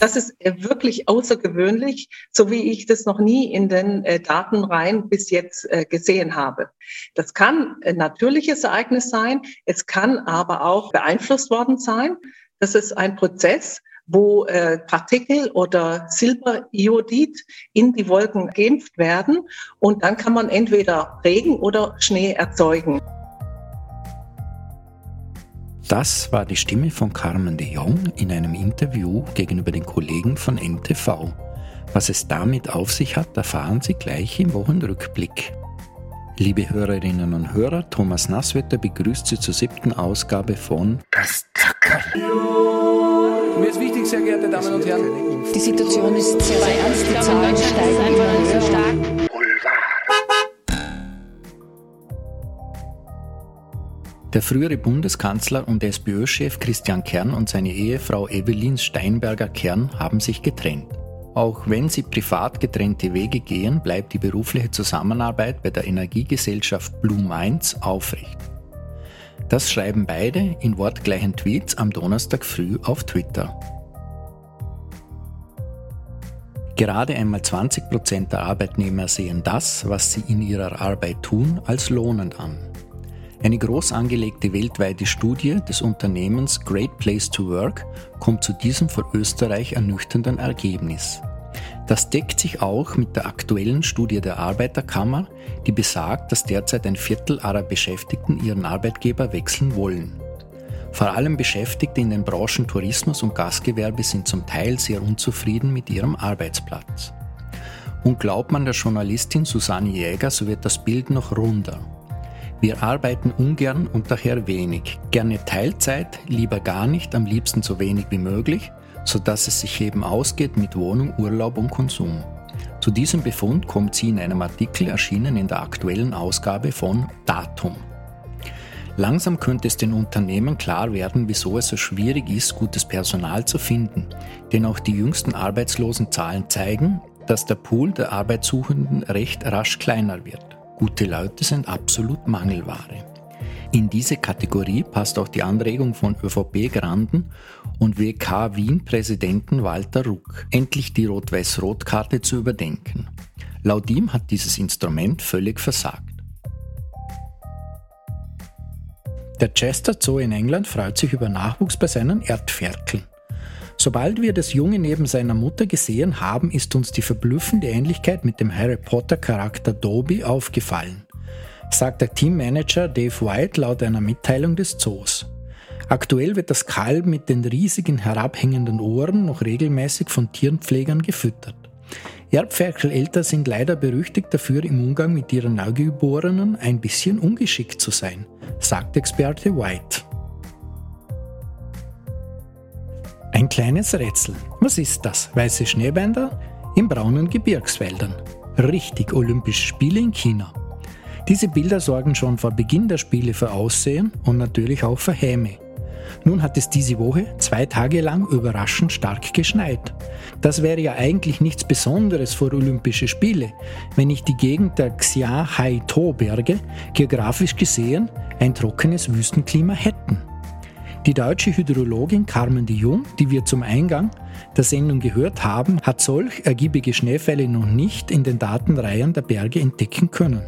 Das ist äh, wirklich außergewöhnlich, so wie ich das noch nie in den äh, Datenreihen bis jetzt äh, gesehen habe. Das kann ein natürliches Ereignis sein, es kann aber auch beeinflusst worden sein. Das ist ein Prozess, wo Partikel oder Silberiodid in die Wolken geimpft werden und dann kann man entweder Regen oder Schnee erzeugen. Das war die Stimme von Carmen de Jong in einem Interview gegenüber den Kollegen von NTV. Was es damit auf sich hat, erfahren Sie gleich im Wochenrückblick. Liebe Hörerinnen und Hörer, Thomas Nasswetter begrüßt Sie zur siebten Ausgabe von Das Zackerl. Mir ist wichtig, sehr geehrte Damen und Herren. Die Situation ist sehr, sehr ernst. Die Zahlen steigen immer Der frühere Bundeskanzler und SPÖ-Chef Christian Kern und seine Ehefrau Evelyn Steinberger-Kern haben sich getrennt. Auch wenn sie privat getrennte Wege gehen, bleibt die berufliche Zusammenarbeit bei der Energiegesellschaft Blue Minds aufrecht. Das schreiben beide in wortgleichen Tweets am Donnerstag früh auf Twitter. Gerade einmal 20 Prozent der Arbeitnehmer sehen das, was sie in ihrer Arbeit tun, als lohnend an. Eine groß angelegte weltweite Studie des Unternehmens Great Place to Work kommt zu diesem für Österreich ernüchternden Ergebnis. Das deckt sich auch mit der aktuellen Studie der Arbeiterkammer, die besagt, dass derzeit ein Viertel aller Beschäftigten ihren Arbeitgeber wechseln wollen. Vor allem Beschäftigte in den Branchen Tourismus und Gastgewerbe sind zum Teil sehr unzufrieden mit ihrem Arbeitsplatz. Und glaubt man der Journalistin Susanne Jäger, so wird das Bild noch runder. Wir arbeiten ungern und daher wenig. Gerne Teilzeit, lieber gar nicht, am liebsten so wenig wie möglich, sodass es sich eben ausgeht mit Wohnung, Urlaub und Konsum. Zu diesem Befund kommt sie in einem Artikel erschienen in der aktuellen Ausgabe von Datum. Langsam könnte es den Unternehmen klar werden, wieso es so schwierig ist, gutes Personal zu finden. Denn auch die jüngsten Arbeitslosenzahlen zeigen, dass der Pool der Arbeitssuchenden recht rasch kleiner wird. Gute Leute sind absolut Mangelware. In diese Kategorie passt auch die Anregung von ÖVP-Granden und WK Wien-Präsidenten Walter Ruck, endlich die Rot-Weiß-Rot-Karte zu überdenken. Laut ihm hat dieses Instrument völlig versagt. Der Chester Zoo in England freut sich über Nachwuchs bei seinen Erdferkeln. Sobald wir das Junge neben seiner Mutter gesehen haben, ist uns die verblüffende Ähnlichkeit mit dem Harry Potter Charakter Dobby aufgefallen, sagt der Teammanager Dave White laut einer Mitteilung des Zoos. Aktuell wird das Kalb mit den riesigen herabhängenden Ohren noch regelmäßig von Tierenpflegern gefüttert. Erbferkeleltern sind leider berüchtigt dafür, im Umgang mit ihren Neugeborenen ein bisschen ungeschickt zu sein, sagt Experte White. Ein kleines Rätsel. Was ist das? Weiße Schneebänder in braunen Gebirgswäldern. Richtig Olympische Spiele in China. Diese Bilder sorgen schon vor Beginn der Spiele für Aussehen und natürlich auch für Häme. Nun hat es diese Woche zwei Tage lang überraschend stark geschneit. Das wäre ja eigentlich nichts Besonderes für Olympische Spiele, wenn nicht die Gegend der Xia Hai To Berge geografisch gesehen ein trockenes Wüstenklima hätten. Die deutsche Hydrologin Carmen de Jong, die wir zum Eingang der Sendung gehört haben, hat solch ergiebige Schneefälle noch nicht in den Datenreihen der Berge entdecken können.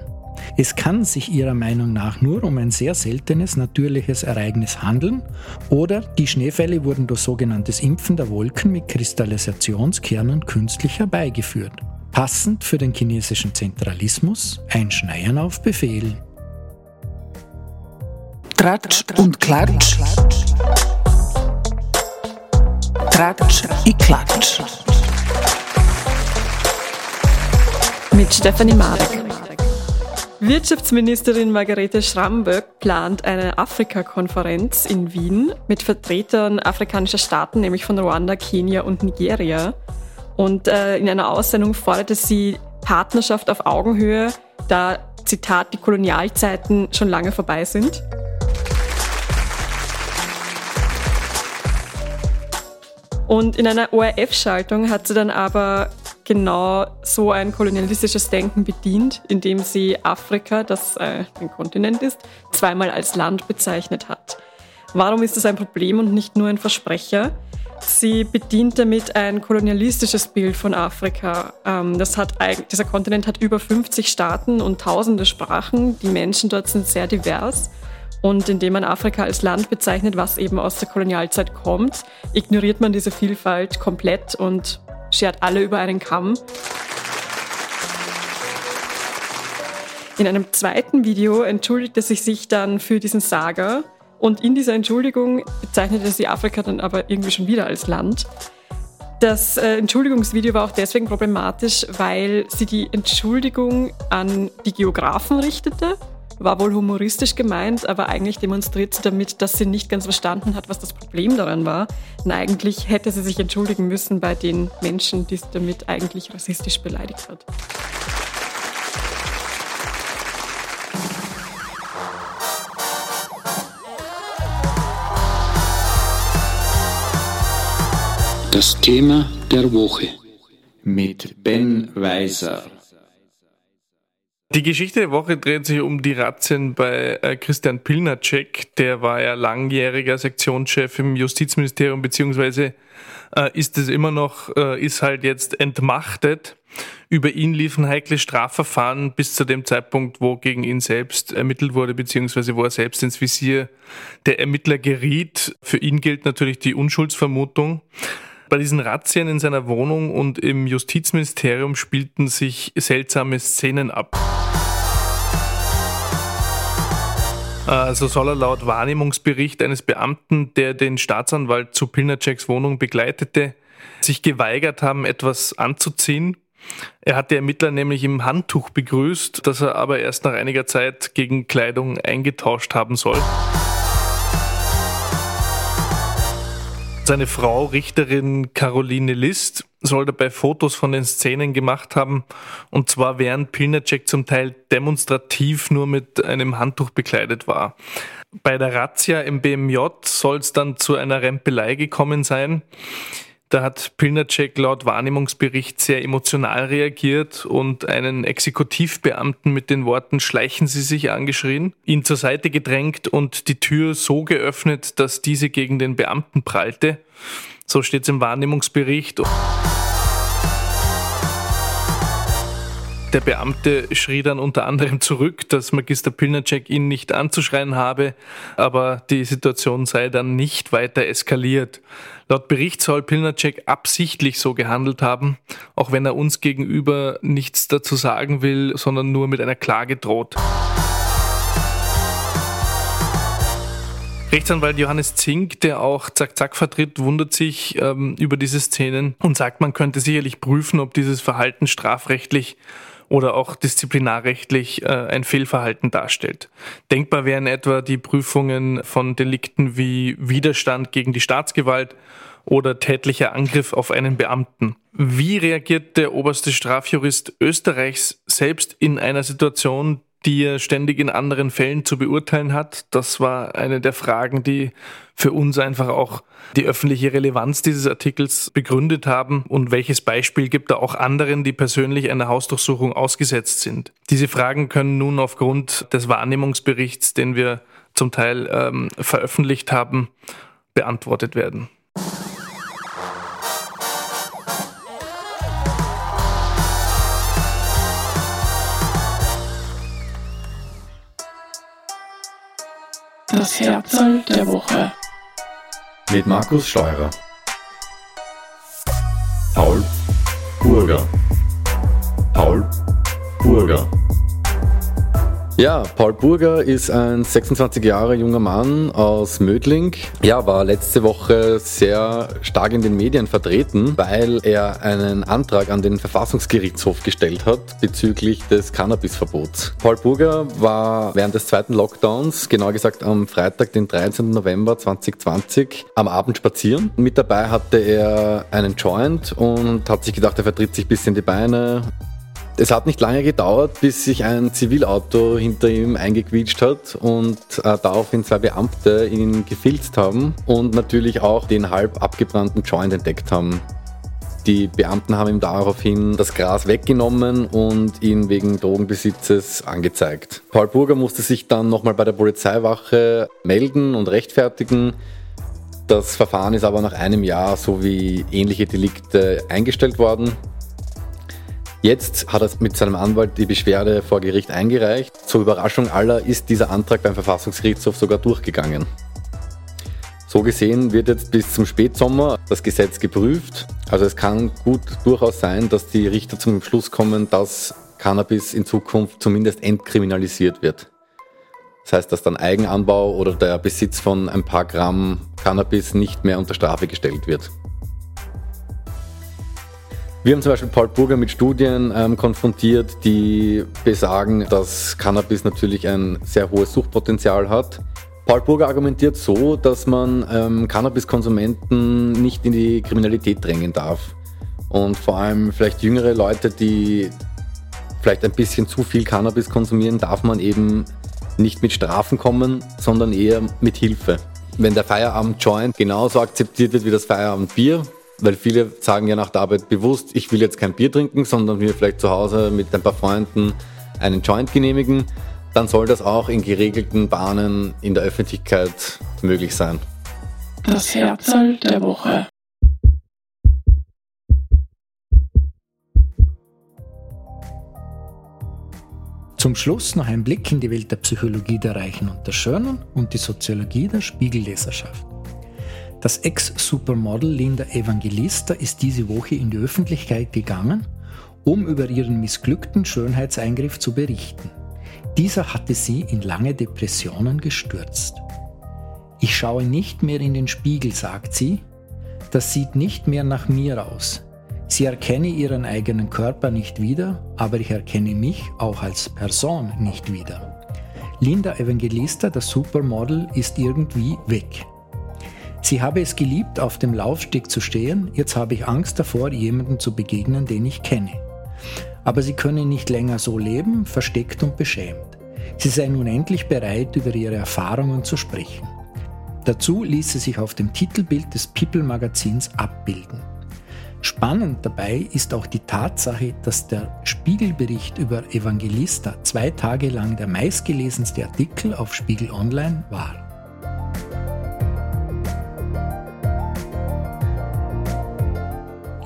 Es kann sich ihrer Meinung nach nur um ein sehr seltenes natürliches Ereignis handeln oder die Schneefälle wurden durch sogenanntes Impfen der Wolken mit Kristallisationskernen künstlich herbeigeführt. Passend für den chinesischen Zentralismus ein Schneien auf Befehl. Tratsch und Klatsch. Tratsch i Klatsch. Mit Stefanie Marek. Wirtschaftsministerin Margarete Schramböck plant eine Afrika-Konferenz in Wien mit Vertretern afrikanischer Staaten, nämlich von Ruanda, Kenia und Nigeria. Und äh, in einer Aussendung forderte sie Partnerschaft auf Augenhöhe, da, Zitat, die Kolonialzeiten schon lange vorbei sind. Und in einer ORF-Schaltung hat sie dann aber genau so ein kolonialistisches Denken bedient, indem sie Afrika, das äh, ein Kontinent ist, zweimal als Land bezeichnet hat. Warum ist das ein Problem und nicht nur ein Versprecher? Sie bedient damit ein kolonialistisches Bild von Afrika. Ähm, das hat, dieser Kontinent hat über 50 Staaten und tausende Sprachen. Die Menschen dort sind sehr divers. Und indem man Afrika als Land bezeichnet, was eben aus der Kolonialzeit kommt, ignoriert man diese Vielfalt komplett und schert alle über einen Kamm. In einem zweiten Video entschuldigte sie sich dann für diesen Saga und in dieser Entschuldigung bezeichnete sie Afrika dann aber irgendwie schon wieder als Land. Das äh, Entschuldigungsvideo war auch deswegen problematisch, weil sie die Entschuldigung an die Geografen richtete. War wohl humoristisch gemeint, aber eigentlich demonstriert sie damit, dass sie nicht ganz verstanden hat, was das Problem daran war. Und eigentlich hätte sie sich entschuldigen müssen bei den Menschen, die sie damit eigentlich rassistisch beleidigt hat. Das Thema der Woche mit Ben Weiser. Die Geschichte der Woche dreht sich um die Razzien bei äh, Christian Pilnacek. Der war ja langjähriger Sektionschef im Justizministerium, beziehungsweise äh, ist es immer noch, äh, ist halt jetzt entmachtet. Über ihn liefen heikle Strafverfahren bis zu dem Zeitpunkt, wo gegen ihn selbst ermittelt wurde, beziehungsweise wo er selbst ins Visier der Ermittler geriet. Für ihn gilt natürlich die Unschuldsvermutung. Bei diesen Razzien in seiner Wohnung und im Justizministerium spielten sich seltsame Szenen ab. Also soll er laut Wahrnehmungsbericht eines Beamten, der den Staatsanwalt zu Pilnaceks Wohnung begleitete, sich geweigert haben, etwas anzuziehen. Er hat die Ermittler nämlich im Handtuch begrüßt, das er aber erst nach einiger Zeit gegen Kleidung eingetauscht haben soll. Seine Frau, Richterin Caroline List, soll dabei Fotos von den Szenen gemacht haben, und zwar während Pilnacek zum Teil demonstrativ nur mit einem Handtuch bekleidet war. Bei der Razzia im BMJ soll es dann zu einer Rempelei gekommen sein. Da hat Pilnacek laut Wahrnehmungsbericht sehr emotional reagiert und einen Exekutivbeamten mit den Worten Schleichen Sie sich angeschrien, ihn zur Seite gedrängt und die Tür so geöffnet, dass diese gegen den Beamten prallte. So steht es im Wahrnehmungsbericht. Der Beamte schrie dann unter anderem zurück, dass Magister Pilnacek ihn nicht anzuschreien habe, aber die Situation sei dann nicht weiter eskaliert. Laut Bericht soll Pilnacek absichtlich so gehandelt haben, auch wenn er uns gegenüber nichts dazu sagen will, sondern nur mit einer Klage droht. Rechtsanwalt Johannes Zink, der auch Zack Zack vertritt, wundert sich ähm, über diese Szenen und sagt, man könnte sicherlich prüfen, ob dieses Verhalten strafrechtlich oder auch disziplinarrechtlich äh, ein Fehlverhalten darstellt. Denkbar wären etwa die Prüfungen von Delikten wie Widerstand gegen die Staatsgewalt oder tätlicher Angriff auf einen Beamten. Wie reagiert der oberste Strafjurist Österreichs selbst in einer Situation, die er ständig in anderen Fällen zu beurteilen hat. Das war eine der Fragen, die für uns einfach auch die öffentliche Relevanz dieses Artikels begründet haben und welches Beispiel gibt er auch anderen, die persönlich einer Hausdurchsuchung ausgesetzt sind. Diese Fragen können nun aufgrund des Wahrnehmungsberichts, den wir zum Teil ähm, veröffentlicht haben, beantwortet werden. Das Herzl der Woche. Mit Markus Steurer. Paul Burger. Paul Burger. Ja, Paul Burger ist ein 26 Jahre junger Mann aus Mödling. Ja, war letzte Woche sehr stark in den Medien vertreten, weil er einen Antrag an den Verfassungsgerichtshof gestellt hat bezüglich des Cannabisverbots. Paul Burger war während des zweiten Lockdowns, genau gesagt am Freitag, den 13. November 2020, am Abend spazieren. Mit dabei hatte er einen Joint und hat sich gedacht, er vertritt sich ein bisschen die Beine, es hat nicht lange gedauert, bis sich ein Zivilauto hinter ihm eingequietscht hat und äh, daraufhin zwei Beamte ihn gefilzt haben und natürlich auch den halb abgebrannten Joint entdeckt haben. Die Beamten haben ihm daraufhin das Gras weggenommen und ihn wegen Drogenbesitzes angezeigt. Paul Burger musste sich dann nochmal bei der Polizeiwache melden und rechtfertigen. Das Verfahren ist aber nach einem Jahr sowie ähnliche Delikte eingestellt worden. Jetzt hat er mit seinem Anwalt die Beschwerde vor Gericht eingereicht. Zur Überraschung aller ist dieser Antrag beim Verfassungsgerichtshof sogar durchgegangen. So gesehen wird jetzt bis zum Spätsommer das Gesetz geprüft. Also es kann gut durchaus sein, dass die Richter zum Schluss kommen, dass Cannabis in Zukunft zumindest entkriminalisiert wird. Das heißt, dass dann Eigenanbau oder der Besitz von ein paar Gramm Cannabis nicht mehr unter Strafe gestellt wird. Wir haben zum Beispiel Paul Burger mit Studien ähm, konfrontiert, die besagen, dass Cannabis natürlich ein sehr hohes Suchtpotenzial hat. Paul Burger argumentiert so, dass man ähm, Cannabiskonsumenten nicht in die Kriminalität drängen darf. Und vor allem vielleicht jüngere Leute, die vielleicht ein bisschen zu viel Cannabis konsumieren, darf man eben nicht mit Strafen kommen, sondern eher mit Hilfe. Wenn der Feierabend-Joint genauso akzeptiert wird wie das Feierabend-Bier, weil viele sagen ja nach der Arbeit bewusst, ich will jetzt kein Bier trinken, sondern mir vielleicht zu Hause mit ein paar Freunden einen Joint genehmigen, dann soll das auch in geregelten Bahnen in der Öffentlichkeit möglich sein. Das Herzl der Woche. Zum Schluss noch ein Blick in die Welt der Psychologie der Reichen und der Schönen und die Soziologie der Spiegelleserschaft. Das Ex-Supermodel Linda Evangelista ist diese Woche in die Öffentlichkeit gegangen, um über ihren missglückten Schönheitseingriff zu berichten. Dieser hatte sie in lange Depressionen gestürzt. Ich schaue nicht mehr in den Spiegel, sagt sie. Das sieht nicht mehr nach mir aus. Sie erkenne ihren eigenen Körper nicht wieder, aber ich erkenne mich auch als Person nicht wieder. Linda Evangelista, das Supermodel, ist irgendwie weg. Sie habe es geliebt, auf dem Laufsteg zu stehen, jetzt habe ich Angst davor, jemandem zu begegnen, den ich kenne. Aber sie könne nicht länger so leben, versteckt und beschämt. Sie sei nun endlich bereit, über ihre Erfahrungen zu sprechen. Dazu ließ sie sich auf dem Titelbild des People Magazins abbilden. Spannend dabei ist auch die Tatsache, dass der Spiegelbericht über Evangelista zwei Tage lang der meistgelesenste Artikel auf Spiegel Online war.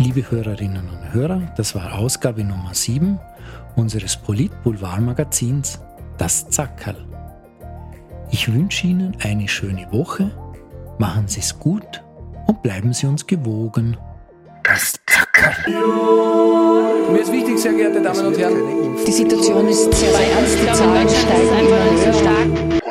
Liebe Hörerinnen und Hörer, das war Ausgabe Nummer 7 unseres Polit-Boulevard-Magazins Das Zackerl. Ich wünsche Ihnen eine schöne Woche, machen Sie es gut und bleiben Sie uns gewogen. Das Zackerl. Mir ist wichtig, sehr geehrte Damen und Herren. Die Situation ist sehr, sehr ernst. Die Zahlen steigen immer höher.